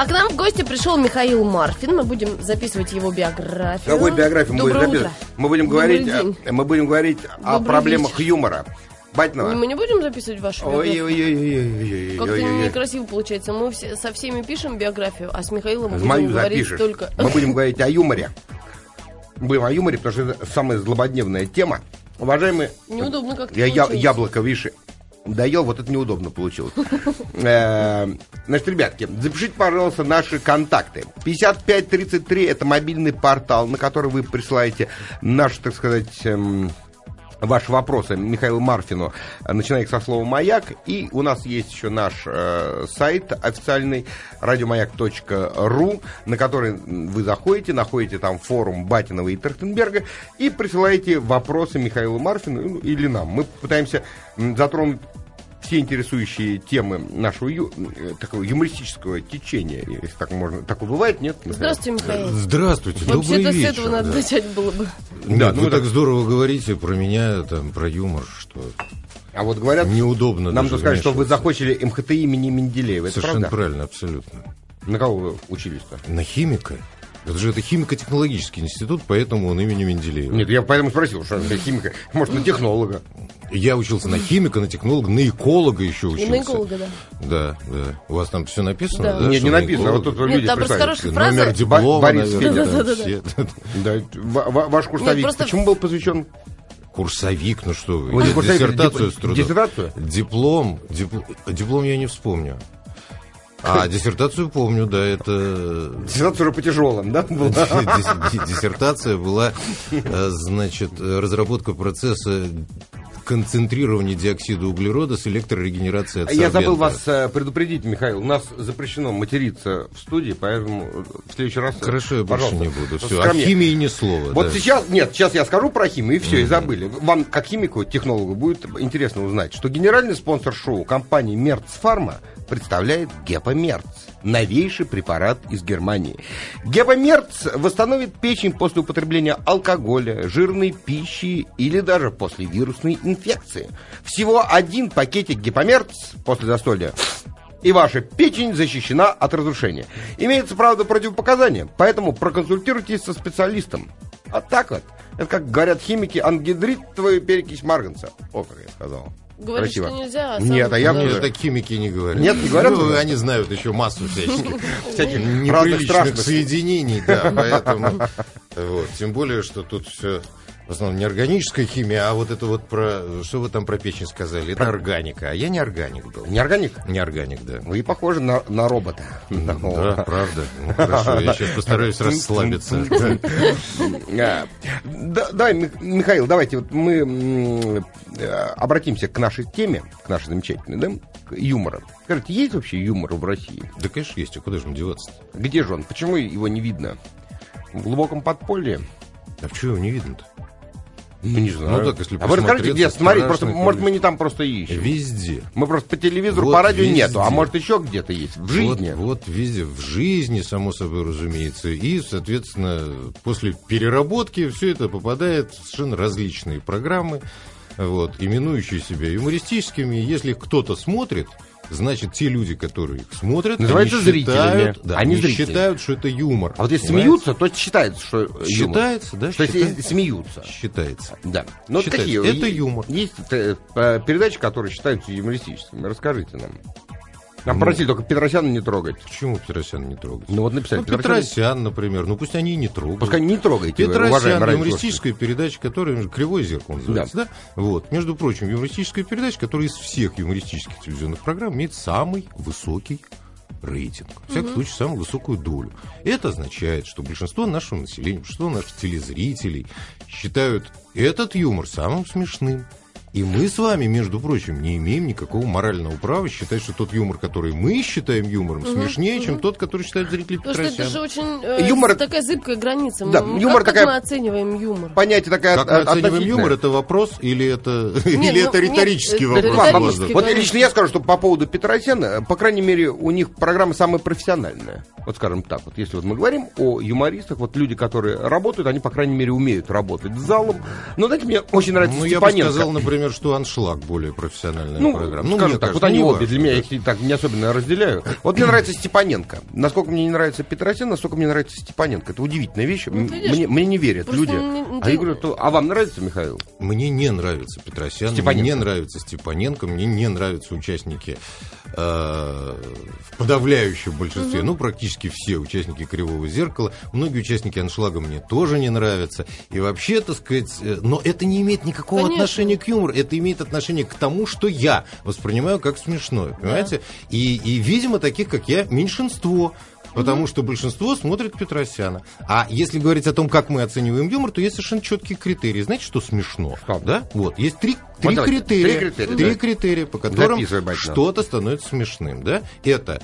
А к нам в гости пришел Михаил Марфин. Мы будем записывать его биографию. Какую биографию мы будем записывать? утро. Мы будем Добрый говорить, день. э, мы будем говорить о проблемах вечер. юмора. Батинова. Мы не будем записывать вашу биографию? Как-то некрасиво получается. Мы все, со всеми пишем биографию, а с Михаилом будем Мою говорить запишешь. только... Мы будем говорить о юморе. Будем о юморе, потому что это самая злободневная тема. Уважаемые... Неудобно как-то Я, я- яблоко, видишь, доел, вот это неудобно получилось. Э, Значит, ребятки, запишите, пожалуйста, наши контакты. 5533 это мобильный портал, на который вы присылаете наши, так сказать, эм, ваши вопросы Михаилу Марфину, начиная со слова «Маяк». И у нас есть еще наш э, сайт официальный радиомаяк.ру, на который вы заходите, находите там форум Батинова и Трахтенберга и присылаете вопросы Михаилу Марфину ну, или нам. Мы пытаемся затронуть все интересующие темы нашего ю- э, такого юмористического течения, если так можно. Такое бывает, нет? Здравствуйте, Михаил. Здравствуйте, добрый Вообще-то с этого надо да. начать было бы. Нет, Да, ну вы так- так здорово говорите про меня, там, про юмор, что А вот говорят, неудобно нам тут сказали, что вы закончили МХТ имени Менделеева. Это Совершенно правда? правильно, абсолютно. На кого вы учились-то? На химика? Это же это химико-технологический институт, поэтому он имени Менделеева. Нет, я поэтому спросил, что это химика. Может, на технолога. Я учился на химика, на технолога, на эколога еще И учился. на эколога, да. Да, да. У вас там все написано? Да. Да, Нет, не на написано, а вот тут Нет, люди там просто хорошая фраза. Номер диплома, Борис наверное, там все. Да, ва- ва- ваш курсовик Нет, просто- почему был посвящен? Курсовик, ну что вы, Ой, я курсовик, диссертацию дип- с трудом. диссертацию? Диплом, диплом, диплом я не вспомню. А диссертацию помню, да, это Диссертация уже по тяжелым, да? диссертация была, э, значит, э, разработка процесса концентрирования диоксида углерода с электрорегенерацией Я адсорбента. забыл вас э, предупредить, Михаил. У нас запрещено материться в студии, поэтому э, в следующий раз... э, Хорошо, я больше не буду. Все, о скромнее. химии ни слова. Вот да. сейчас, нет, сейчас я скажу про химию, и все, и забыли. Вам, как химику, технологу, будет интересно узнать, что генеральный спонсор шоу компании Мерц Фарма представляет Гепомерц, новейший препарат из Германии. Гепомерц восстановит печень после употребления алкоголя, жирной пищи или даже после вирусной инфекции. Всего один пакетик Гепомерц после застолья и ваша печень защищена от разрушения. Имеется, правда, противопоказания, поэтому проконсультируйтесь со специалистом. А так вот, это как говорят химики, ангидритовая перекись марганца. О, как я сказал. Говорит, Красиво. что нельзя. а Нет, а я уже- так химики не говорят. Нет, не говорят Ну, они знают еще массу всяких Всяких неприличных соединений, да, поэтому... Вот, тем более, что тут все в основном не органическая химия, а вот это вот про... Что вы там про печень сказали? Это органика, а я не органик был. Не органик? Не органик, да. Вы похожи на, на робота. Да, правда. Ну, хорошо, я сейчас постараюсь расслабиться. А, да, да, Ми- Михаил, давайте вот мы э, обратимся к нашей теме, к нашей замечательной, да, к юмору. Скажите, есть вообще юмор в России? Да, конечно, есть, а куда же мне деваться Где же он? Почему его не видно? В глубоком подполье? А почему его не видно-то? Ну, не знаю. Ну, так, если а вы расскажите, где? Смотри, просто, страшное может, мы количество. не там просто ищем. Везде. Мы просто по телевизору, Вот по радио везде. нету, а может еще где-то есть, в жизни. Вот, вот везде, в жизни, само собой разумеется. И, соответственно, после переработки все это попадает в совершенно различные программы, вот, именующие себя юмористическими. Если кто-то смотрит, значит, те люди, которые их смотрят, Называются они зрителями. считают, да, Они зрители. считают, что это юмор. А вот если Понимаете? смеются, то считается, что юмор. Считается, да? Если считается. смеются. Считается. Да. Ну, Считается. такие. Это юмор. Есть э, э, передачи, которые считаются юмористическими. Расскажите нам. Нам Ну. просили только Петросяна не трогать. Почему Петросяна не трогать? Ну вот написали. Ну, Петросян, например, ну пусть они и не трогают. Пускай не трогайте, Петросян, юмористическая передача, которая «Кривое зеркало» называется, да. Вот. Между прочим, юмористическая передача, которая из всех юмористических телевизионных программ имеет самый высокий рейтинг. В всяком случае, самую высокую долю. Это означает, что большинство нашего населения, большинство наших телезрителей считают этот юмор самым смешным. И мы с вами, между прочим, не имеем никакого морального права считать, что тот юмор, который мы считаем юмором, смешнее, чем тот, который считают зрители Потому что это же очень э, Юмор- такая зыбкая граница. Да, М, юмор как, такая- как мы оцениваем юмор? Понятие такая Как от- мы оцениваем юмор, это вопрос или это, или ну, это нет, риторический это вопрос? риторический, Воздух? Вот конечно. лично я скажу, что по поводу Петросяна, по крайней мере, у них программа самая профессиональная. Вот скажем так, вот если вот мы говорим о юмористах, вот люди, которые работают, они, по крайней мере, умеют работать с залом. Но, знаете, мне очень нравится Ну, я бы сказал, например, что «Аншлаг» более профессиональная ну, программа. Ну, скажем мне так, кажется, вот они обе. Для меня я их так не особенно разделяю. Вот мне нравится Степаненко. Насколько мне не нравится Петросян, настолько мне нравится Степаненко. Это удивительная вещь. Ну, видишь, мне, мне не верят просто люди. не- А я говорю, то- а вам нравится, Михаил? Мне не нравится Петросян, Степаненко. мне не нравится Степаненко, мне не нравятся участники э, в подавляющем большинстве, ну, практически все участники «Кривого зеркала». Многие участники «Аншлага» мне тоже не нравятся. И вообще, так сказать, э, но это не имеет никакого Конечно. отношения к юмору, это имеет отношение к тому, что я воспринимаю как смешное, понимаете? И, и, видимо, таких, как я, меньшинство. Потому что большинство смотрит Петросяна. А если говорить о том, как мы оцениваем юмор, то есть совершенно четкие критерии. Знаете, что смешно? Что? Да? Вот, есть три, Вот три давайте, критерия. три критерия, Три да. критерия, по которым что-то становится смешным. Да? Это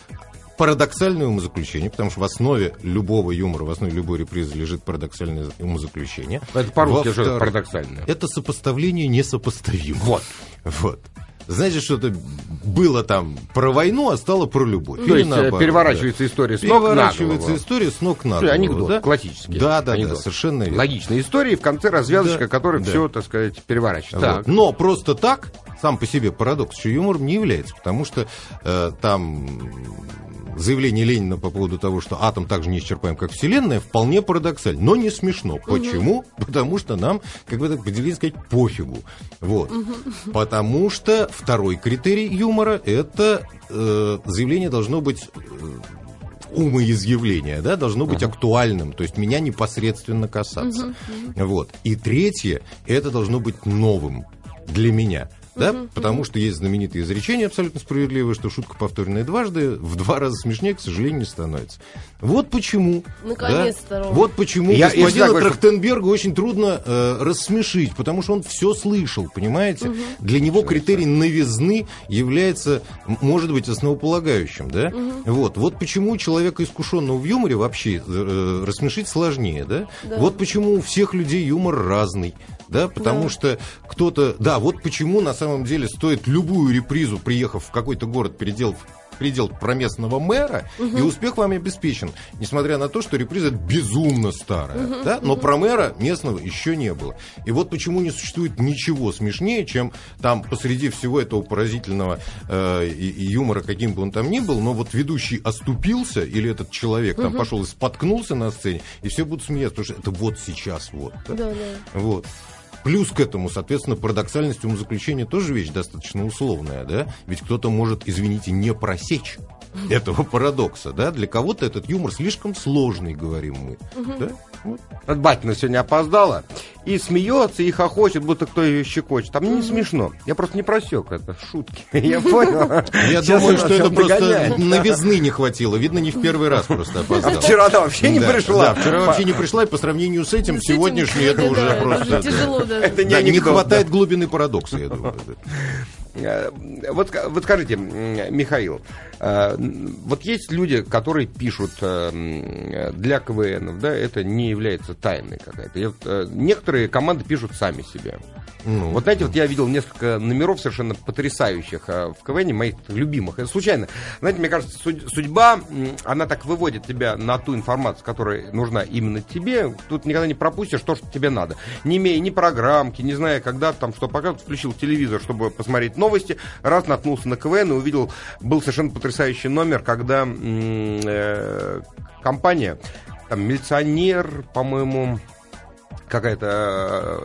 парадоксальное умозаключение, потому что в основе любого юмора, в основе любой репризы лежит парадоксальное умозаключение. Это по-русски же парадоксальное. Это сопоставление несопоставимого. Вот. Вот. Знаете, что-то было там про войну, а стало про любовь. То Или есть э, наоборот, переворачивается да. история с ног Переворачивается история с ног на голову. Анекдот да? классический. Да, да, Анекдот. да, совершенно верно. Логичная история, и в конце развязочка, Да, которая да. все, так сказать, переворачивает. Вот. Так. Но просто так, сам по себе парадокс, что юмором не является, потому что э, там заявление Ленина по поводу того, что атом так же неисчерпаем, как Вселенная, вполне парадоксально, но не смешно. Почему? Потому что нам, как бы так поделить сказать, пофигу. Вот. Потому что второй критерий юмора это э, заявление должно быть э, умоизъявление, да, должно быть актуальным, то есть меня непосредственно касаться. Вот. И третье, это должно быть новым для меня. Да? Потому что есть знаменитое изречение абсолютно справедливое, что шутка, повторенная дважды, в два раза смешнее, к сожалению, не становится. Вот почему. Наконец-то, да? Вот почему Я- господина говоришь, Трахтенберга очень трудно э, рассмешить, потому что он все слышал, понимаете? Для него критерий новизны является, может быть, основополагающим, да? Вот, вот почему человека, искушенного в юморе, вообще э, рассмешить сложнее, да? Вот почему у всех людей юмор разный, да? Потому Да. что кто-то, да, вот почему на самом деле стоит любую репризу, приехав в какой-то город, переделав предел про местного мэра, и успех вам обеспечен, несмотря на то, что реприза безумно старая, да? но про мэра местного еще не было. И вот почему не существует ничего смешнее, чем там посреди всего этого поразительного э, и, и юмора, каким бы он там ни был, но вот ведущий оступился, или этот человек там пошел и споткнулся на сцене, и все будут смеяться, потому что это вот сейчас вот. да? Да, да. Вот. Плюс к этому, соответственно, парадоксальность умозаключения тоже вещь достаточно условная, да? Ведь кто-то может, извините, не просечь этого парадокса, да? Для кого-то этот юмор слишком сложный, говорим мы, да? Вот. Вот Батина сегодня опоздала и смеется, и хохочет, будто кто ее щекочет. Там не смешно. Я просто не просек это шутки. Я понял. Я думаю, что это просто новизны не хватило. Видно, не в первый раз просто А опоздал. вчера она вообще не пришла. Вчера вообще не пришла, и по сравнению с этим, этим, сегодняшний это уже просто... тяжело даже. Это не Да, не анекдот, хватает глубины парадокса, я думаю. Э, Вот, вот скажите, Михаил, э, вот есть люди, которые пишут э, для КВН, да, это не является тайной какая-то. Вот, Некоторые команды пишут сами себе. Ну, Вот знаете, вот я видел несколько номеров совершенно потрясающих в КВН, моих любимых. Это случайно. Знаете, мне кажется, суд- судьба, она так выводит тебя на ту информацию, которая нужна именно тебе. Тут никогда не пропустишь то, что тебе надо. Не имея ни программки, не зная, когда там что показывают, включил телевизор, чтобы посмотреть новости, раз наткнулся на КВН и увидел, был совершенно потрясающий номер, когда э, компания, там, милиционер, по-моему, какая-то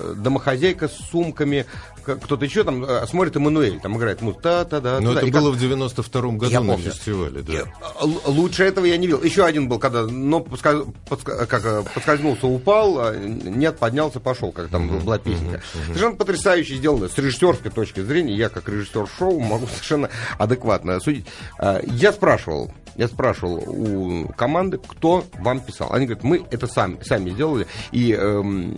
э, домохозяйка с сумками, кто-то еще там э, смотрит Эммануэль, там играет музыка, та-та-да. Но та-да. это И как- было в 92-м году Я на помню. фестивале, да. Э, л- Лучше этого я не видел. Еще один был, когда, но подска- подска- как, э, подскользнулся, упал, а нет, поднялся, пошел, как там была песенка. Совершенно потрясающе сделано с режиссерской точки зрения. Я как режиссер шоу могу совершенно адекватно судить. Я спрашивал, я спрашивал у команды, кто вам писал. Они говорят, мы это сами, сами сделали. И эм,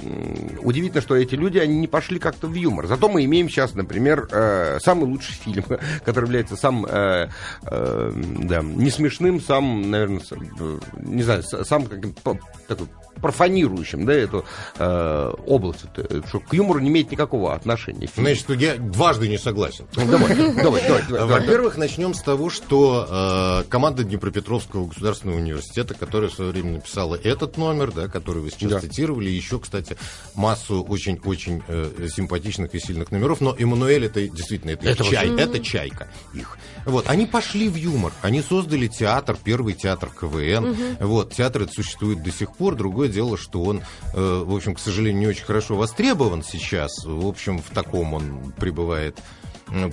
удивительно, что эти люди, они не пошли как-то в юмор. Зато мы имеем сейчас, например, э, самый лучший фильм, который является самым, э, э, да, не смешным, самым, наверное, с- э, не знаю, с- самым каким- по- такой профанирующим, да, эту э, область, это, что к юмору не имеет никакого отношения. Фильм. Значит, я дважды не согласен. Ну, давай, давай, давай. Во-первых, начнем с того, что э, команда Днепропетровского государственного университета, которая в свое время написала этот номер, да, который вы сейчас Да. цитировали, еще, кстати, массу очень-очень э, симпатичных и сильных номеров, но Эммануэль это действительно это, Это чай, это чайка их. Вот, они пошли в юмор, они создали театр, первый театр КВН. Вот, театр это существует до сих пор. Другое дело, что он, э, в общем, к сожалению, не очень хорошо востребован сейчас. В общем, в таком он пребывает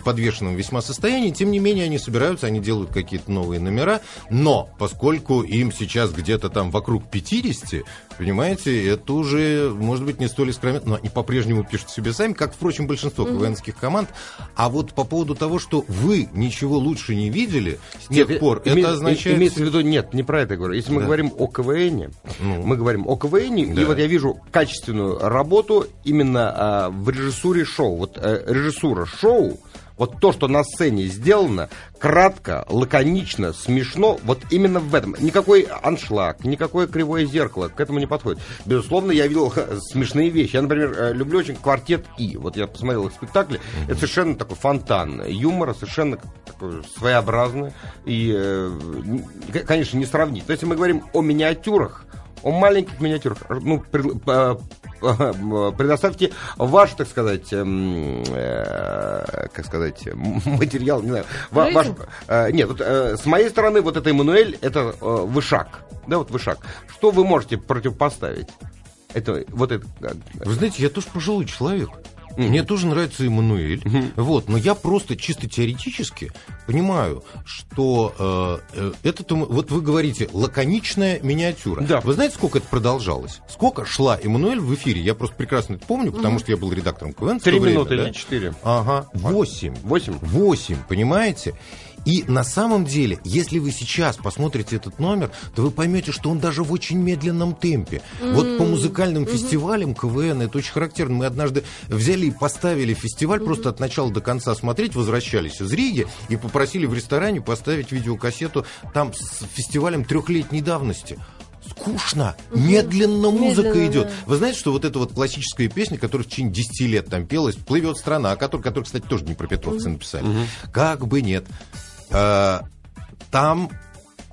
подвешенном весьма состоянии. Тем не менее, они собираются, они делают какие-то новые номера. Но, поскольку им сейчас где-то там вокруг 50, понимаете, это уже, может быть, не столь искрометно, но они по-прежнему пишут себе сами, как, впрочем, большинство КВНских команд. А вот по поводу того, что вы ничего лучше не видели с тех Нет, пор, име- это означает... Имеется в виду, нет, не про это говорю. Если мы Да. говорим о КВН, Ну. мы говорим о КВН, Да. и вот я вижу качественную работу именно а, в режиссуре шоу. Вот э, режиссура шоу, вот то, что на сцене сделано, кратко, лаконично, смешно, вот именно в этом. Никакой аншлаг, никакое кривое зеркало к этому не подходит. Безусловно, я видел смешные вещи. Я, например, э, люблю очень квартет И. Вот я посмотрел их спектакли. Это совершенно такой фонтан юмора, совершенно такой своеобразный. И, э, конечно, не сравнить. Но если мы говорим о миниатюрах, о маленьких миниатюрах, ну, пред- по- по- предоставьте ваш, так сказать, эм, э, как сказать, материал, не знаю, ва- ваш, э, нет, вот, э, с моей стороны, вот это Эммануэль, это э, вышаг, да, вот вышаг. Что вы можете противопоставить? Это, вот это, Вы знаете, я тоже пожилой человек. Мне тоже нравится Эммануэль. Вот, но я просто чисто теоретически понимаю, что э, э, это то- вот вы говорите лаконичная миниатюра. Да. Вы знаете, сколько это продолжалось? Сколько шла Эммануэль в эфире? Я просто прекрасно это помню, потому что я был редактором КВН. три время, минуты да? или четыре? Ага, восемь. Восемь? Восемь, понимаете? И на самом деле, если вы сейчас посмотрите этот номер, то вы поймете, что он даже в очень медленном темпе. Вот по музыкальным фестивалям КВН это очень характерно. Мы однажды взяли и поставили фестиваль просто от начала до конца смотреть, возвращались из Риги и попросили в ресторане поставить видеокассету там с фестивалем трехлетней давности. Скучно, медленно музыка Медленно, идет. да. Вы знаете, что вот эта вот классическая песня, которая в течение 10 лет там пелась, «Плывет страна», которую, которую кстати, тоже Днепропетровцы написали. Как бы нет. А, Там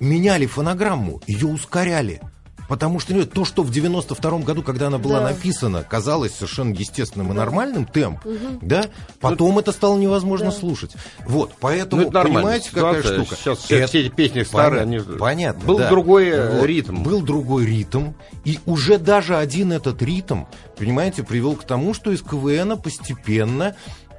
меняли фонограмму, ее ускоряли. Потому что ну, то, что в 92-м году, когда она была Да. написана, казалось совершенно естественным и нормальным темп, да, потом это стало невозможно слушать. Вот, поэтому, Ну, это понимаете, какая Ситуация. штука? Сейчас все, Это- все эти песни старые, Понятно, они... понятно, Был да. другой э, Вот. ритм. Был другой ритм, и уже даже один этот ритм, понимаете, привел к тому, что из КВН постепенно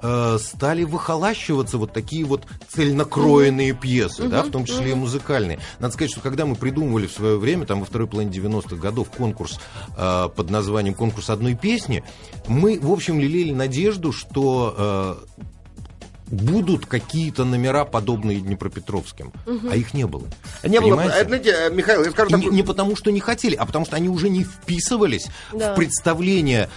э, стали выхолащиваться вот такие вот цельнокроенные пьесы, да, в том числе и музыкальные. Надо сказать, что когда мы придумывали в свое время, там во второй половине 90-х годов, конкурс э, под названием «Конкурс одной песни», мы, в общем, лелеяли надежду, что э, будут какие-то номера, подобные Днепропетровским. А их не было. Не было, Понимаете? э, знаете, э, Михаил, я скажу не, не потому, что не хотели, а потому что они уже не вписывались Да. в представление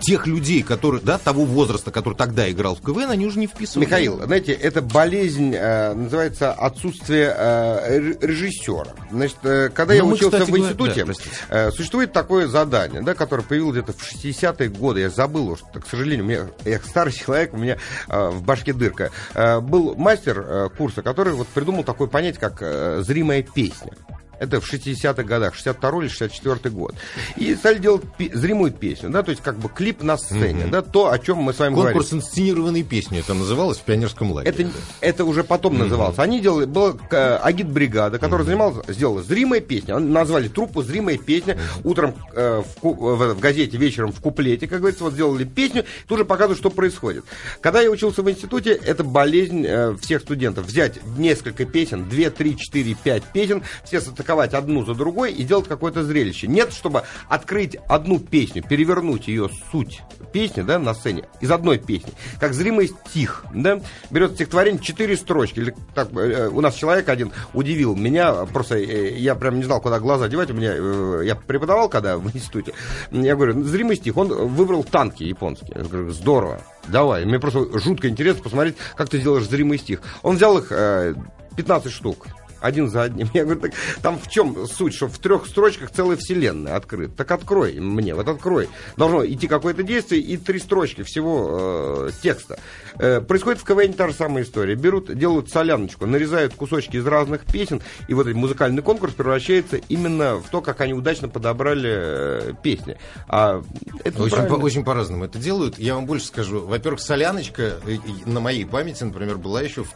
тех людей, которые, да, того возраста, который тогда играл в КВН, они уже не вписывались. Михаил, знаете, это болезнь, э, называется отсутствие э, ре- режиссера. Значит, э, когда Ну, я мы, учился кстати в говоря- институте, да, э, существует такое задание, да, которое появилось где-то в 60-е годы. Я забыл уж, к сожалению, у меня, я старый человек, у меня э, в башке дырка. Э, был мастер э, курса, который вот придумал такое понятие, как э, зримая песня. Это в 60-х годах, 62 или 64 год. И стали делать зримую песню, да, то есть как бы клип на сцене, да, то, о чем мы с вами говорим. Конкурс инсценированной песни это называлось в пионерском лагере. Это, это уже потом называлось. Они делали, была э, агитбригада, которая занималась, сделала зримая песня. Они назвали труппу зримая песня. Утром э, в, в- в газете, вечером в куплете, как говорится, вот сделали песню, тут же показывают, что происходит. Когда я учился в институте, это болезнь э, всех студентов. Взять несколько песен, 2, 3, 4, 5 песен, все состыковать одну за другой и делать какое-то зрелище. Нет, чтобы открыть одну песню, перевернуть ее суть песни, да, на сцене, из одной песни, как зримый стих, да, берет стихотворение, четыре строчки, или так, э, у нас человек один удивил меня, просто э, я прям не знал, куда глаза девать, у меня, э, я преподавал когда в институте, я говорю, зримый стих, он выбрал танки японские, я говорю, здорово, давай, мне просто жутко интересно посмотреть, как ты сделаешь зримый стих. Он взял их э, 15 штук, один за одним. Я говорю, так там в чем суть, что в трех строчках целая вселенная открыта. Так открой мне, вот открой. Должно идти какое-то действие и три строчки всего э, текста. Э, происходит в КВН та же самая история. Берут, делают соляночку, нарезают кусочки из разных песен, и вот этот музыкальный конкурс превращается именно в то, как они удачно подобрали э, песни. А это очень, по, очень по-разному это делают. Я вам больше скажу. Во-первых, соляночка э, на моей памяти, например, была еще в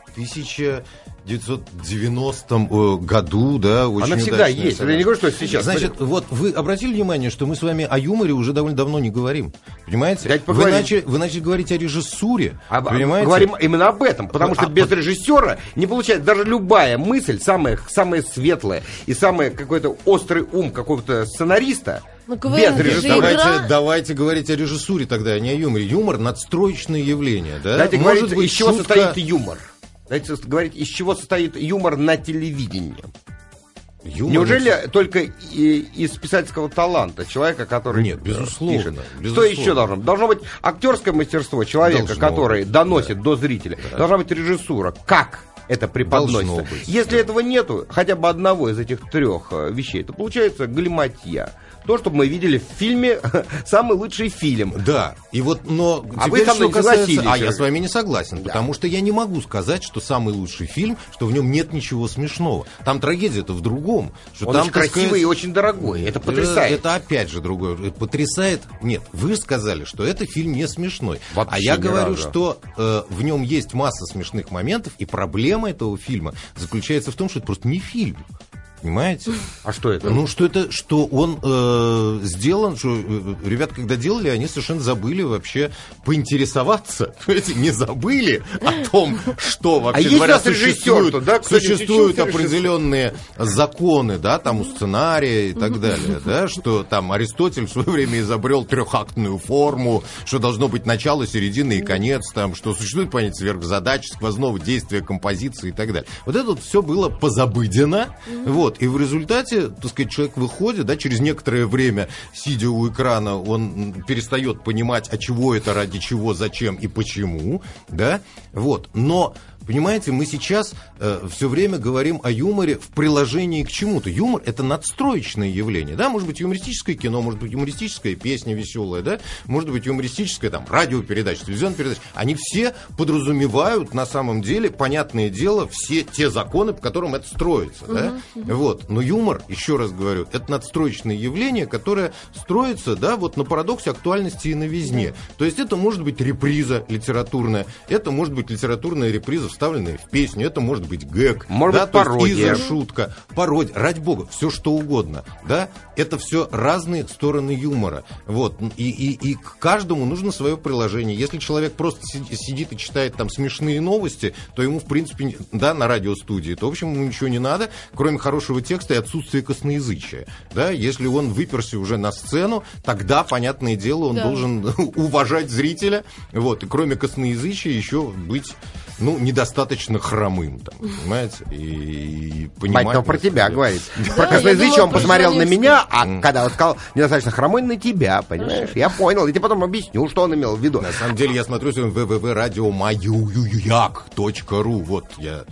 1990 э, году, да, очень Она всегда есть. Соляночка. Я не говорю, что сейчас. Значит, Смотри. вот вы обратили внимание, что мы с вами о юморе уже довольно давно не говорим. Понимаете? Вы начали, вы начали говорить о режиссуре. А, понимаете? Говорим именно об этом, потому что а, без режиссера не получается даже любая мысль, самая, самая светлая и самый какой-то острый ум какого-то сценариста, ну, без режиссера. Давайте, давайте говорить о режиссуре тогда, а не о юморе. Юмор – надстроечное явление, да? Давайте Может говорить, быть, из чего шутка... состоит юмор. Давайте говорить, из чего состоит юмор на телевидении. Юмор Неужели это... только из писательского таланта человека, который нет, безусловно, пишет? безусловно. Что еще должно быть? Должно быть актерское мастерство человека, должно который быть, доносит да. до зрителя. Да. Должна быть режиссура. Как это преподносится? Быть, Если да. этого нету, хотя бы одного из этих трех э, вещей, то получается галиматья то, что мы видели в фильме «Самый лучший фильм». Да, и вот, но... А вы со мной касается... А я с вами не согласен, да. потому что я не могу сказать, что самый лучший фильм, что в нем нет ничего смешного. Там трагедия-то в другом. Что Он там, очень красивый сказать... и очень дорогой, это потрясает. Это, это опять же другое. Потрясает... Нет, вы сказали, что это фильм не смешной. Вообще а я говорю, разу. что э, в нем есть масса смешных моментов, и проблема этого фильма заключается в том, что это просто не фильм. Понимаете? А что это? Ну, что это, что он э, сделан, что э, ребята, когда делали, они совершенно забыли вообще поинтересоваться. Понимаете, не забыли о том, что а вообще а говоря, существуют, да, существуют определенные законы, да, там у сценария и так далее, да, что там Аристотель в свое время изобрел трехактную форму, что должно быть начало, середина и конец, там, что существует понятие сверхзадач, сквозного действия композиции и так далее. Вот это вот все было позабыдено, вот, вот, и в результате, так сказать, человек выходит, да, через некоторое время, сидя у экрана, он перестает понимать, а чего это, ради чего, зачем и почему, да, вот. Но Понимаете, мы сейчас э, все время говорим о юморе в приложении к чему-то. Юмор это надстроечное явление, да, может быть юмористическое кино, может быть юмористическая песня веселая, да, может быть юмористическая там радиопередача, телевизионная передача. Они все подразумевают на самом деле, понятное дело, все те законы, по которым это строится, uh-huh, да. Uh-huh. Вот, но юмор, еще раз говорю, это надстроечное явление, которое строится, да, вот на парадоксе актуальности и новизне. Uh-huh. То есть это может быть реприза литературная, это может быть литературная реприза вставленные в песню. Это может быть гэг, может да, быть пародия. шутка, пародия, ради бога, все что угодно, да. Это все разные стороны юмора, вот. И, и, и к каждому нужно свое приложение. Если человек просто сидит и читает там смешные новости, то ему в принципе, да, на радиостудии, то в общем ему ничего не надо, кроме хорошего текста и отсутствия косноязычия, да. Если он выперся уже на сцену, тогда понятное дело он да. должен уважать зрителя, вот. И кроме косноязычия еще быть ну, недостаточно хромым, там, понимаете? И, и понимать... Мать, про тебя себя. говорит. Да, про косноязычие он посмотрел на меня, а mm. когда он сказал недостаточно хромой, на тебя, понимаешь? Я понял, и тебе потом объясню, что он имел в виду. На самом деле, я смотрю сегодня www.радиомаюяк.ру, вот я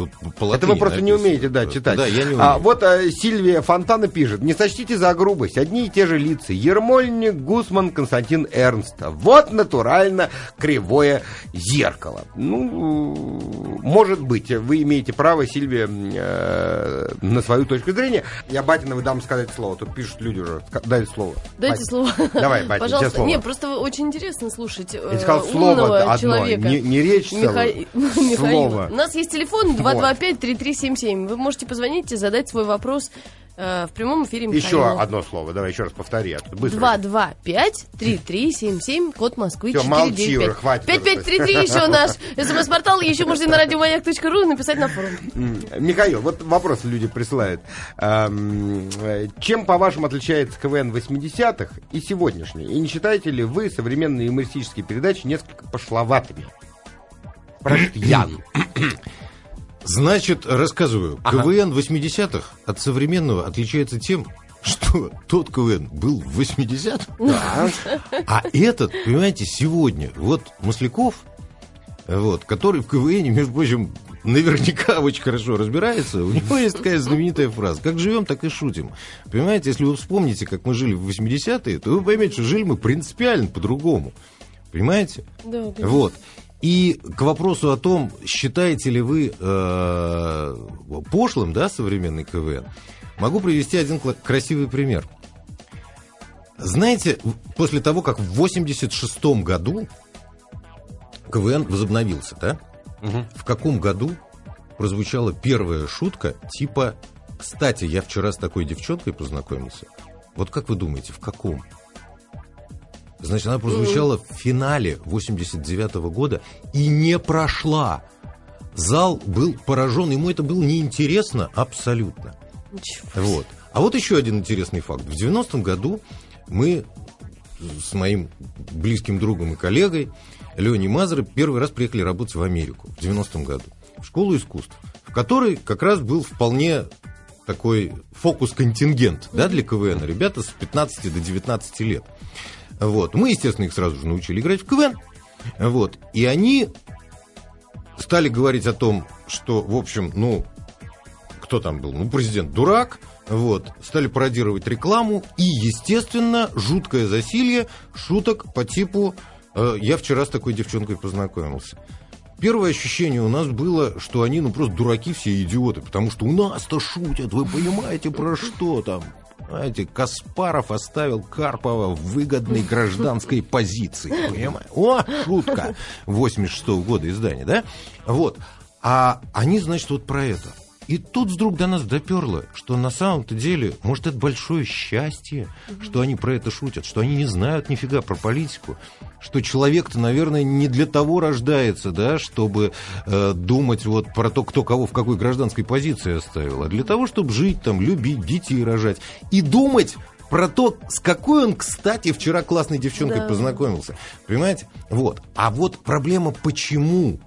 тут по Это вы просто написано. не умеете, да, читать. Да, я не умею. А, вот а, Сильвия Фонтана пишет. Не сочтите за грубость. Одни и те же лица. Ермольник, Гусман, Константин Эрнст. Вот натурально кривое зеркало. Ну, может быть, вы имеете право, Сильвия, э, на свою точку зрения. Я Батиновой дам сказать слово. Тут пишут люди уже. Дайте слово. Дайте Батин. слово. Давай, Батин, Пожалуйста. слово. Нет, просто очень интересно слушать э, Я сказал слово одно, не, не речь Миха... Слово. У нас есть телефон 2 225-3377. Вы можете позвонить и задать свой вопрос э, в прямом эфире Михаилу. Еще одно слово, давай еще раз повтори. 225-3377, код Москвы, Все, 495. молчи, хватит. 5533 еще наш смс-портал, еще можете на радиомаяк.ру написать на форум. Михаил, вот вопрос люди присылают. Чем, по-вашему, отличается КВН 80-х и сегодняшний? И не считаете ли вы современные юмористические передачи несколько пошловатыми? Спрашивает Ян. Значит, рассказываю. Ага. КВН 80-х от современного отличается тем, что тот КВН был в 80-х, да. а этот, понимаете, сегодня, вот Масляков, вот, который в КВН, между прочим, наверняка очень хорошо разбирается, у него есть такая знаменитая фраза. Как живем, так и шутим. Понимаете, если вы вспомните, как мы жили в 80-е, то вы поймете, что жили мы принципиально по-другому. Понимаете? Да, да. Вот. И к вопросу о том, считаете ли вы э, пошлым, да, современный КВН, могу привести один красивый пример. Знаете, после того, как в 86 году КВН возобновился, да? Угу. В каком году прозвучала первая шутка типа «Кстати, я вчера с такой девчонкой познакомился». Вот как вы думаете, в каком? Значит, она прозвучала в финале 89 -го года и не прошла. Зал был поражен, ему это было неинтересно абсолютно. Вот. А вот еще один интересный факт. В 90-м году мы с моим близким другом и коллегой Леней Мазером первый раз приехали работать в Америку в 90-м году. В школу искусств, в которой как раз был вполне такой фокус-контингент да, для КВН. Ребята с 15 до 19 лет. Вот. Мы, естественно, их сразу же научили играть в КВН. Вот. И они стали говорить о том, что, в общем, ну, кто там был? Ну, президент дурак, вот, стали пародировать рекламу и, естественно, жуткое засилье шуток по типу э, «я вчера с такой девчонкой познакомился». Первое ощущение у нас было, что они, ну, просто дураки все идиоты, потому что у нас-то шутят, вы понимаете, про что там? Знаете, Каспаров оставил Карпова в выгодной гражданской позиции. Понимаете? О, шутка! 86 -го года издания, да? Вот. А они, значит, вот про это. И тут вдруг до нас доперло, что на самом-то деле, может, это большое счастье, что они про это шутят, что они не знают нифига про политику, что человек-то, наверное, не для того рождается, да, чтобы э, думать вот про то, кто кого в какой гражданской позиции оставил, а для того, чтобы жить там, любить, детей рожать и думать про то, с какой он, кстати, вчера классной девчонкой да. познакомился. Понимаете? Вот. А вот проблема, почему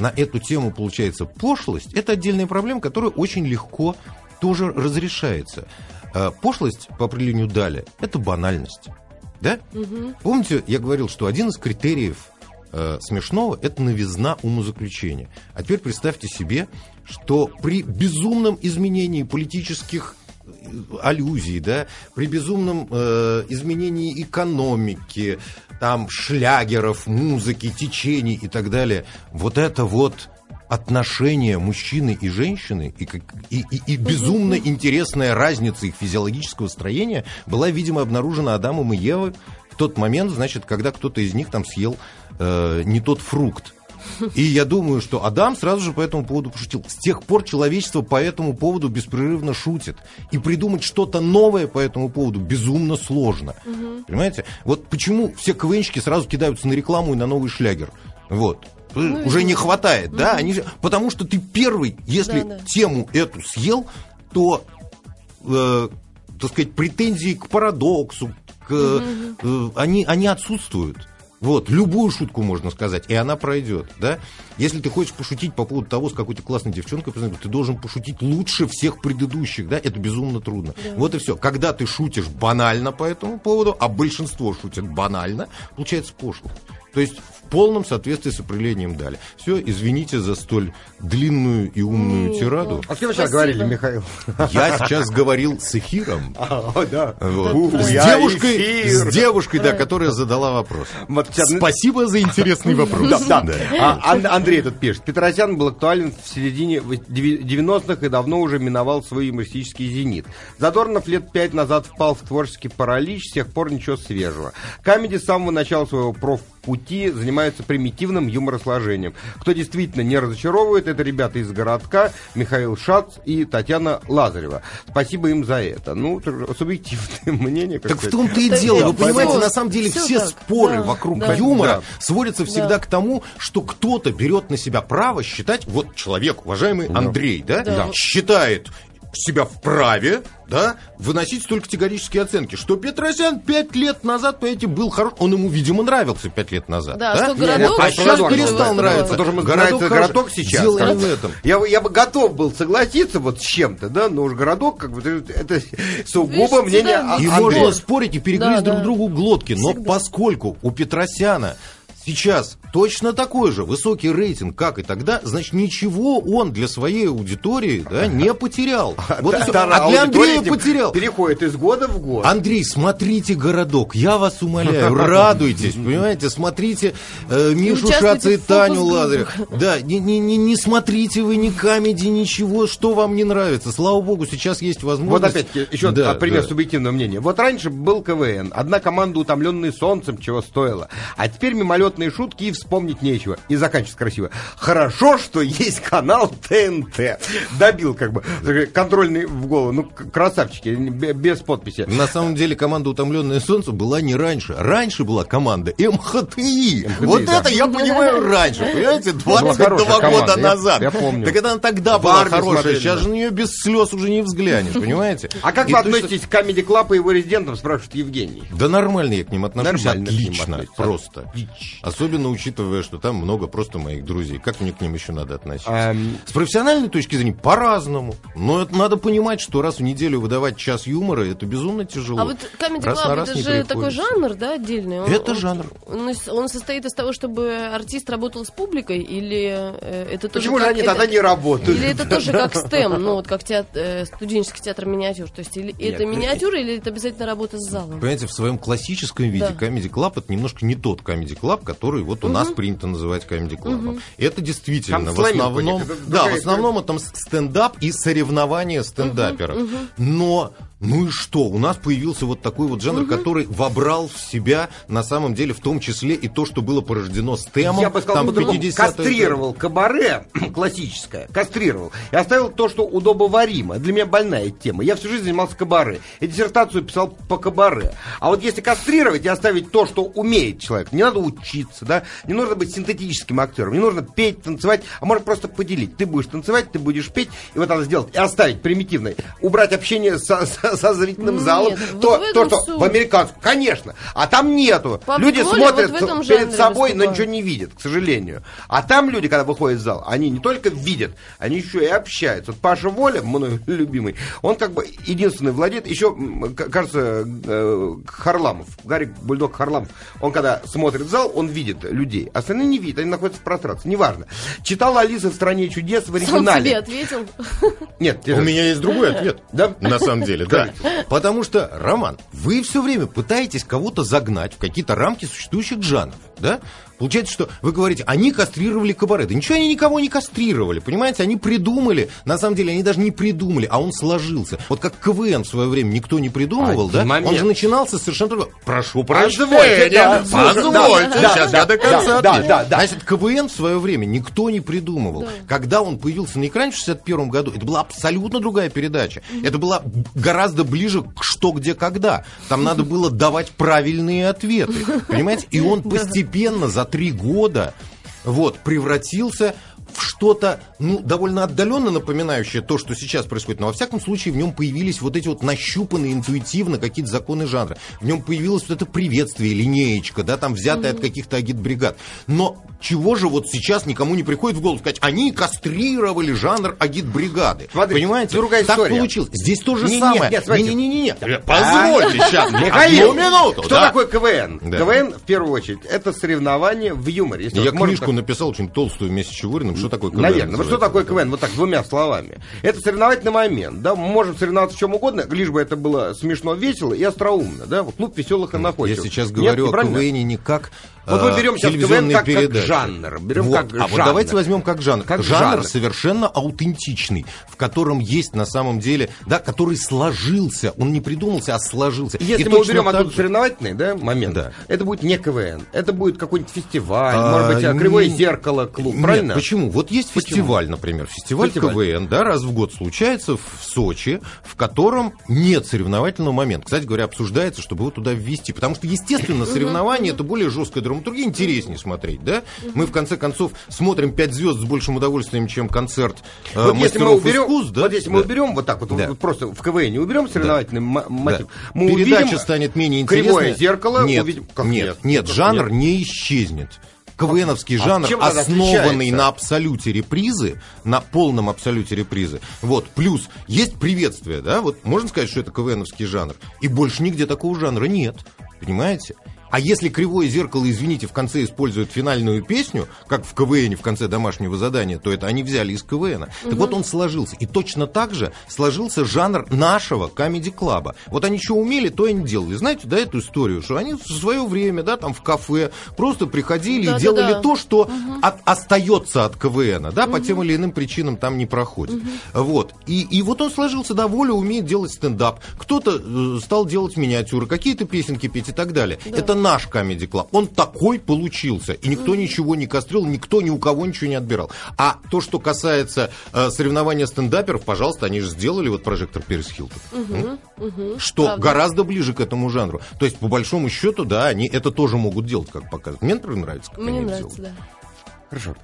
на эту тему получается пошлость, это отдельная проблема, которая очень легко тоже разрешается. Э, пошлость, по определению Дали, это банальность. Да? Угу. Помните, я говорил, что один из критериев э, смешного – это новизна умозаключения. А теперь представьте себе, что при безумном изменении политических аллюзий, да, при безумном э, изменении экономики, там шлягеров, музыки, течений и так далее, вот это вот отношения мужчины и женщины и, и, и, и безумно интересная разница их физиологического строения была, видимо, обнаружена Адамом и Евой в тот момент, значит, когда кто-то из них там съел э, не тот фрукт, и я думаю, что Адам сразу же по этому поводу пошутил. С тех пор человечество по этому поводу беспрерывно шутит. И придумать что-то новое по этому поводу безумно сложно. Угу. Понимаете? Вот почему все КВНщики сразу кидаются на рекламу и на новый шлягер. Вот. Ну, Уже не хватает, угу. да? Они. Потому что ты первый, если да, да. тему эту съел, то, э, так сказать, претензии к парадоксу, к, угу. э, они, они отсутствуют. Вот, любую шутку можно сказать, и она пройдет, да? Если ты хочешь пошутить по поводу того, с какой-то классной девчонкой, ты должен пошутить лучше всех предыдущих, да? Это безумно трудно. Да. Вот и все. Когда ты шутишь банально по этому поводу, а большинство шутят банально, получается пошло. То есть полном соответствии с определением дали. Все, извините за столь длинную и умную тираду. А с кем сейчас говорили, Михаил? Я сейчас говорил с эфиром. А, да. Вот. С девушкой, с девушкой, да, которая задала вопрос. Спасибо за интересный вопрос. Да, да. А, Андрей тут пишет. Петросян был актуален в середине 90-х и давно уже миновал свой юмористический зенит. Задорнов лет пять назад впал в творческий паралич, с тех пор ничего свежего. Камеди с самого начала своего профпути занимается занимаются примитивным юморосложением. Кто действительно не разочаровывает, это ребята из городка, Михаил Шац и Татьяна Лазарева. Спасибо им за это. Ну, субъективное мнение. Так сказать. в том-то и дело. Вы понимаете, на самом деле все, все споры да, вокруг да, юмора да. сводятся всегда да. к тому, что кто-то берет на себя право считать, вот человек, уважаемый да. Андрей, да, да, считает себя вправе, да, выносить столь категорические оценки, что Петросян пять лет назад, понимаете, был хорош, он ему, видимо, нравился пять лет назад. Да, да? что городок... А сейчас перестал нравиться. Потому что городок, городок сейчас. Дело в этом. Я, я бы готов был согласиться вот с чем-то, да, но уж городок, как бы, это сугубо мнение И можно спорить и перегрызть друг другу глотки, но поскольку у Петросяна сейчас точно такой же высокий рейтинг, как и тогда, значит, ничего он для своей аудитории да, не потерял. Вот да, да, а для Андрея потерял. Переходит из года в год. Андрей, смотрите «Городок», я вас умоляю, радуйтесь, понимаете, смотрите э, Мишу Шаца и Таню Лазарев. Да, не, не, не, не смотрите вы ни камеди, ничего, что вам не нравится. Слава богу, сейчас есть возможность. Вот опять еще да, пример да. субъективного мнения. Вот раньше был КВН, одна команда, утомленная солнцем, чего стоила. А теперь мимолетные шутки и вспомнить нечего. И заканчивается красиво. Хорошо, что есть канал ТНТ. Добил как бы контрольный в голову. Ну, красавчики, без подписи. На самом деле команда «Утомленное солнце» была не раньше. Раньше была команда МХТИ. МХТИ вот да. это я понимаю раньше, понимаете? 22 года назад. Я помню. Так она тогда была хорошая. Сейчас же на нее без слез уже не взглянешь, понимаете? А как вы относитесь к Comedy Club и его резидентам, спрашивает Евгений? Да нормально я к ним отношусь. Отлично, просто. Особенно учитывая, что там много просто моих друзей. Как мне к ним еще надо относиться? Um... С профессиональной точки зрения по-разному. Но это надо понимать, что раз в неделю выдавать час юмора, это безумно тяжело. А вот Comedy Club это же такой жанр, да, отдельный? Он, это жанр. Он, он, он состоит из того, чтобы артист работал с публикой, или э, это тоже Почему же они это, тогда не работают? Или это тоже как STEM, ну вот как театр, э, студенческий театр миниатюр. То есть или Нет, это миниатюра, или это обязательно работа с залом? Понимаете, в своем классическом виде да. Comedy Club это немножко не тот Comedy Club, который вот у угу. нас принято называть Club. Угу. Это действительно Там в основном... Да, в основном это стендап и соревнования стендаперов. Угу. Но ну и что? У нас появился вот такой вот жанр, угу. который вобрал в себя, на самом деле, в том числе и то, что было порождено с темом. Я бы сказал, там, 50 кастрировал кабаре классическое, кастрировал, и оставил то, что удобоваримо. Для меня больная тема. Я всю жизнь занимался кабаре. И диссертацию писал по кабаре. А вот если кастрировать и оставить то, что умеет человек, не надо учиться, да, не нужно быть синтетическим актером, не нужно петь, танцевать, а можно просто поделить. Ты будешь танцевать, ты будешь петь, и вот надо сделать, и оставить примитивное, убрать общение со, со со зрительным нет, залом, то, то что суть. в американском, конечно. А там нету. Паблик люди смотрят вот перед собой, но ничего не видят, к сожалению. А там люди, когда выходят в зал, они не только видят, они еще и общаются. Вот Паша Воля, мой любимый, он как бы единственный владеет, еще, кажется, э, Харламов, Гарик Бульдог Харламов, он когда смотрит в зал, он видит людей. Остальные не видят, они находятся в пространстве, неважно. Читала Алиса в «Стране чудес» в оригинале. Сам себе ответил. Нет, у меня есть другой ответ. Да? На самом деле, да. Потому что, Роман, вы все время пытаетесь кого-то загнать в какие-то рамки существующих жанров, да? Получается, что вы говорите, они кастрировали кабаре. Да ничего они никого не кастрировали, понимаете? Они придумали, на самом деле они даже не придумали, а он сложился. Вот как КВН в свое время никто не придумывал, Один да? Момент. Он же начинался совершенно другого. Прошу прощения, позвольте, сейчас я до конца да, да, да, Значит, КВН в свое время никто не придумывал. Когда он появился на экране в 61 году, это была абсолютно другая передача. Это была гораздо ближе к что, где, когда. Там надо было давать правильные ответы, понимаете? И он постепенно за три года вот, превратился что-то, ну, довольно отдаленно напоминающее то, что сейчас происходит. Но, во всяком случае, в нем появились вот эти вот нащупанные интуитивно какие-то законы жанра. В нем появилось вот это приветствие, линеечка, да, там взятая mm-hmm. от каких-то агитбригад. Но чего же вот сейчас никому не приходит в голову сказать, они кастрировали жанр агитбригады. Смотри, Понимаете? Другая так история. получилось. Здесь то же не, самое. Нет, нет, не, не, не, не. Позвольте сейчас. Михаил, одну минуту. Что такое КВН? КВН, в первую очередь, это соревнование в юморе. Я книжку написал очень толстую вместе с Чевыриным, что такое КВН. Наверное. Вот что такое КВН? Вот так, двумя словами. Это соревновательный момент. Да, мы можем соревноваться в чем угодно, лишь бы это было смешно, весело и остроумно. Да, вот клуб веселых и находчивых. Я сейчас говорю Нет, о КВН не как вот мы берем сейчас КВН как, как жанр. Берем вот. как а жанр. вот давайте возьмем как жанр. Как жанр, жанр совершенно аутентичный, в котором есть на самом деле, да, который сложился. Он не придумался, а сложился. Если И мы уберем так... оттуда соревновательный да, момент, да. это будет не КВН. Это будет какой-нибудь фестиваль, а, может быть, а, Кривое не... зеркало, клуб. Нет, правильно? Почему? Вот есть почему? фестиваль, например. Фестиваль, фестиваль КВН, да, раз в год случается в Сочи, в котором нет соревновательного момента. Кстати говоря, обсуждается, чтобы его туда ввести. Потому что, естественно, соревнования это более жесткая драматургия, интереснее смотреть, да? Мы, в конце концов, смотрим «Пять звезд» с большим удовольствием, чем концерт э, вот если мы уберем, искусств, да? Вот если да. мы уберем вот так вот, да. вот просто в КВН не уберем соревновательный да. мотив, да. мы Передача увидим станет менее интересной. Кривое зеркало нет, увидим... Как нет, нет, нет, жанр нет. не исчезнет. КВНовский а жанр, основанный на абсолюте репризы, на полном абсолюте репризы. Вот, плюс есть приветствие, да, вот можно сказать, что это КВНовский жанр. И больше нигде такого жанра нет, понимаете? А если кривое зеркало, извините, в конце использует финальную песню, как в КВН в конце домашнего задания, то это они взяли из КВН. Угу. Так вот он сложился. И точно так же сложился жанр нашего комеди-клаба. Вот они что умели, то и не делали. Знаете, да, эту историю, что они в свое время, да, там в кафе просто приходили да, и делали да, да. то, что угу. от, остается от КВН, да, угу. по тем или иным причинам там не проходит. Угу. Вот. И, и вот он сложился, да, воля умеет делать стендап. Кто-то э, стал делать миниатюры, какие-то песенки петь и так далее. Да. Это наш Comedy Club. Он такой получился. И никто ничего не кастрил, никто ни у кого ничего не отбирал. А то, что касается э, соревнования стендаперов, пожалуйста, они же сделали вот прожектор Перес Хилтон. mm mm Что Правда. гораздо ближе к этому жанру. То есть, по большому счету, да, они это тоже могут делать, как показывают. Мне, например, нравится, как Мне они нравится, делают. да. Хорошо.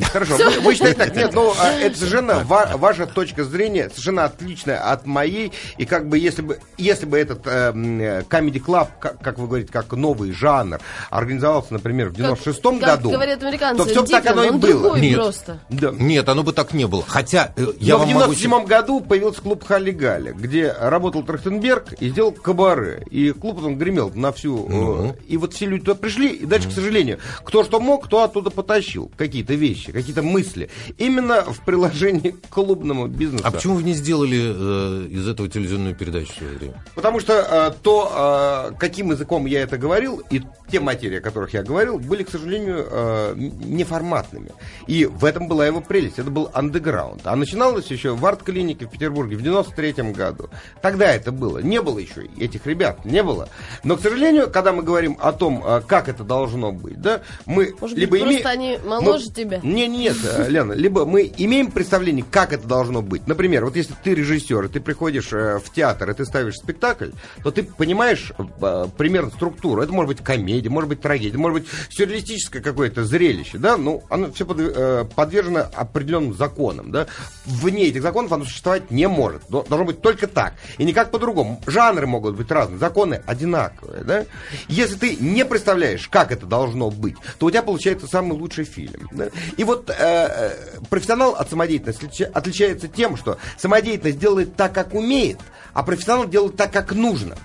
Хорошо, вы, вы считаете так, нет, ну, а, это совершенно ва, ваша точка зрения, совершенно отличная от моей, и как бы если бы, если бы этот э, Comedy Club, как, как вы говорите, как новый жанр, организовался, например, в 96-м как, году, говорят американцы, то все бы так оно и было. Нет, просто. Да. нет, оно бы так не было. Хотя, э, я Но вам в 97-м могу... году появился клуб Халли Галя, где работал Трахтенберг и сделал кабаре, и клуб он гремел на всю, ну. э, и вот все люди туда пришли, и дальше, к сожалению, кто что мог, кто оттуда потащил какие-то вещи вещи, какие-то мысли. Именно в приложении к клубному бизнесу. А почему вы не сделали э, из этого телевизионную передачу время? Потому что э, то, э, каким языком я это говорил, и те материи, о которых я говорил, были, к сожалению, э, неформатными. И в этом была его прелесть. Это был андеграунд. А начиналось еще в арт-клинике в Петербурге в 93 году. Тогда это было. Не было еще этих ребят, не было. Но, к сожалению, когда мы говорим о том, э, как это должно быть, да, мы Может либо быть, просто они моложе мы... тебя? Не, нет, э, Лена, либо мы имеем представление, как это должно быть. Например, вот если ты режиссер, и ты приходишь э, в театр, и ты ставишь спектакль, то ты понимаешь э, примерно структуру. Это может быть комедия, может быть трагедия, может быть сюрреалистическое какое-то зрелище, да, ну, оно все подвержено определенным законам, да. Вне этих законов оно существовать не может. Должно быть только так. И никак по-другому. Жанры могут быть разные, законы одинаковые, да. Если ты не представляешь, как это должно быть, то у тебя получается самый лучший фильм. Да? Вот э, э, профессионал от самодеятельности отличается тем, что самодеятельность делает так, как умеет, а профессионал делает так, как нужно.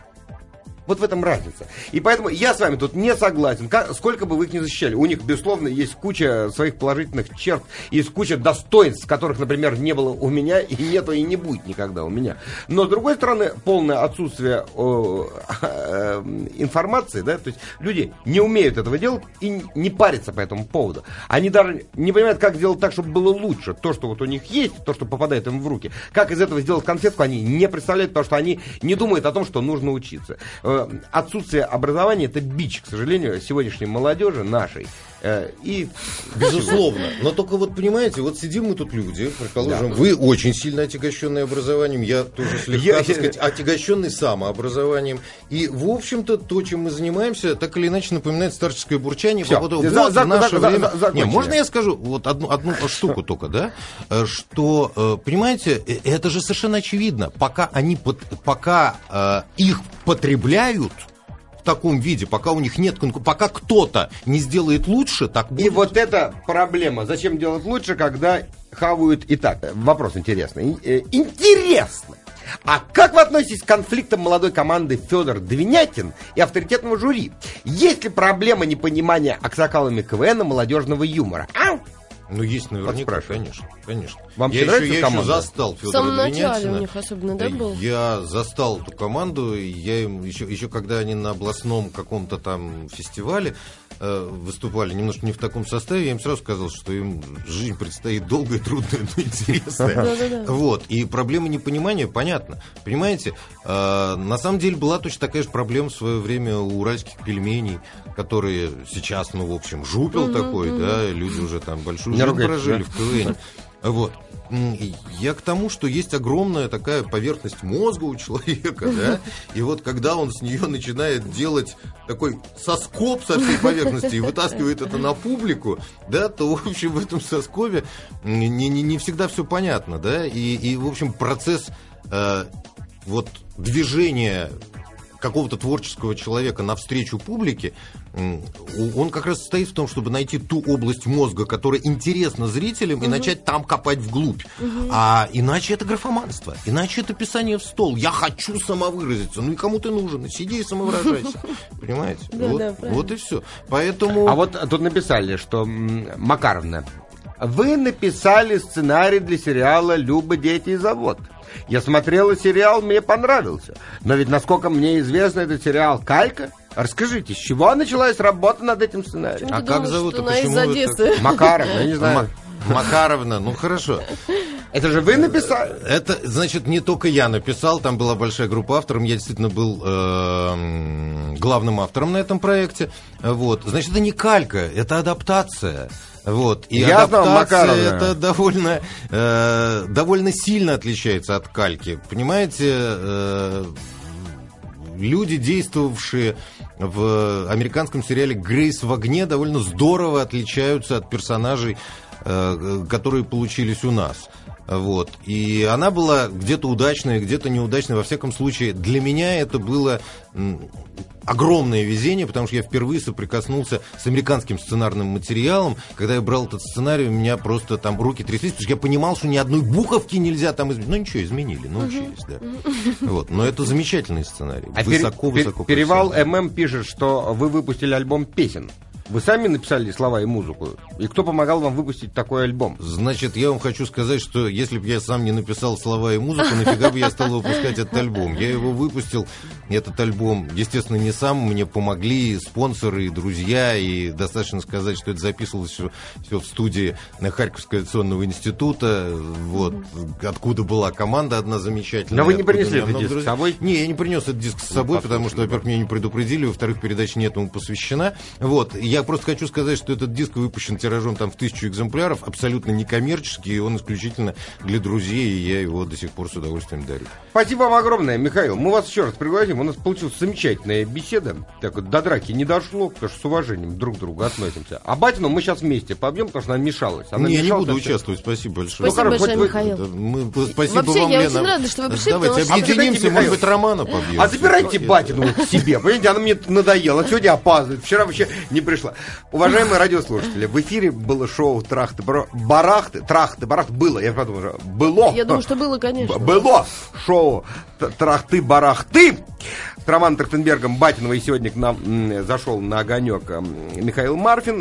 Вот в этом разница. И поэтому я с вами тут не согласен. Как, сколько бы вы их ни защищали, у них, безусловно, есть куча своих положительных черт, есть куча достоинств, которых, например, не было у меня, и нету, и не будет никогда у меня. Но, с другой стороны, полное отсутствие о, э, информации, да, то есть люди не умеют этого делать и не парятся по этому поводу. Они даже не понимают, как сделать так, чтобы было лучше. То, что вот у них есть, то, что попадает им в руки. Как из этого сделать конфетку, они не представляют, потому что они не думают о том, что нужно учиться э, отсутствие образования это бич, к сожалению, сегодняшней молодежи нашей. Э, и безусловно. Но только вот понимаете, вот сидим мы тут люди, предположим, да. вы очень сильно отягощенный образованием, я тоже слегка, я, так сказать, отягощенный самообразованием. И, в общем-то, то, чем мы занимаемся, так или иначе напоминает старческое бурчание Все. по поводу вот за, в наше за, время. За, за, Не, можно я скажу вот одну, одну штуку только, да? Э, что, э, понимаете, это же совершенно очевидно. Пока они, пока их потребляют, таком виде, пока у них нет конкуренции, пока кто-то не сделает лучше, так будет. И вот эта проблема. Зачем делать лучше, когда хавают и так? Вопрос интересный. Э, интересно. А как вы относитесь к конфликтам молодой команды Федор Двинятин и авторитетного жюри? Есть ли проблема непонимания аксакалами КВН молодежного юмора? А? Ну, есть наверняка, конечно, конечно. Вам я еще, я еще застал Федора В самом начале у них особенно, да, был? Я застал эту команду, я им еще, еще когда они на областном каком-то там фестивале выступали немножко не в таком составе, я им сразу сказал, что им жизнь предстоит долгая, трудная, но интересная. Вот, и проблема непонимания, понятно. Понимаете, э, на самом деле была точно такая же проблема в свое время у уральских пельменей, которые сейчас, ну, в общем, жупел такой, да, люди уже там большую жизнь прожили в КВН. Вот. Я к тому, что есть огромная такая поверхность мозга у человека, да, и вот когда он с нее начинает делать такой соскоб со всей поверхности и вытаскивает это на публику, да, то, в общем, в этом соскобе не, не, не всегда все понятно, да, и, и в общем, процесс э, вот движения какого-то творческого человека навстречу публике, он как раз состоит в том, чтобы найти ту область мозга, которая интересна зрителям, угу. и начать там копать вглубь. Угу. А иначе это графоманство, иначе это писание в стол. Я хочу самовыразиться. Ну и кому ты нужен? Сиди и самовыражайся. Понимаете? Вот и все. Поэтому... А вот тут написали, что Макаровна, вы написали сценарий для сериала «Люба, дети и завод». Я смотрела сериал, мне понравился. Но ведь, насколько мне известно, этот сериал «Калька». Расскажите, с чего началась работа над этим сценарием? А как зовут? А почему это? Макаровна, я не знаю. Макаровна, ну хорошо. Это же вы написали? Это, значит, не только я написал, там была большая группа авторов, я действительно был э, главным автором на этом проекте. Вот. Значит, это не калька, это адаптация. Вот. И Я адаптация это довольно, э, довольно сильно отличается от кальки. Понимаете, э, люди, действовавшие в американском сериале «Грейс в огне», довольно здорово отличаются от персонажей, э, которые получились у нас. Вот. И она была где-то удачная, где-то неудачная. Во всяком случае, для меня это было огромное везение, потому что я впервые соприкоснулся с американским сценарным материалом. Когда я брал этот сценарий, у меня просто там руки тряслись, потому что я понимал, что ни одной буковки нельзя там изменить. Ну ничего, изменили, научились, да. Вот. Но это замечательный сценарий. А высоко-высоко. Перевал ММ пишет, что вы выпустили альбом песен. Вы сами написали слова и музыку? И кто помогал вам выпустить такой альбом? Значит, я вам хочу сказать, что если бы я сам не написал слова и музыку, нафига бы я стал выпускать этот альбом? Я его выпустил, этот альбом, естественно, не сам, мне помогли спонсоры и друзья, и достаточно сказать, что это записывалось все, все в студии Харьковского авиационного института, вот, откуда была команда одна замечательная. Но вы не принесли этот диск с собой? Не, я не принес этот диск с собой, ну, потому что, во-первых, меня не предупредили, во-вторых, передача не этому посвящена. Вот, я я просто хочу сказать, что этот диск выпущен тиражом там в тысячу экземпляров, абсолютно некоммерческий, и он исключительно для друзей, и я его до сих пор с удовольствием дарю. Спасибо вам огромное, Михаил. Мы вас еще раз пригласим. У нас получилась замечательная беседа. Так вот, до драки не дошло, потому что с уважением друг к другу относимся. А Батину мы сейчас вместе побьем, потому что она мешалась. Она не, мешалась, не буду участвовать, спасибо большое. Спасибо ну, большое. Михаил. Мы, спасибо Вообще, вам, я Лена. очень рада, что вы пришли. Давайте объединимся, может быть, Романа побьем. А забирайте Батину к себе. Понимаете, она мне надоела. Сегодня опаздывает. Вчера вообще не пришла. Уважаемые Уважаемые радиослушатели, в эфире было шоу Трахты Барахты. Трахты Барахты было, я подумал, было. Я думаю, что было, конечно. Было шоу Трахты Барахты. С Романом Трахтенбергом Батинова и сегодня к нам зашел на огонек Михаил Марфин.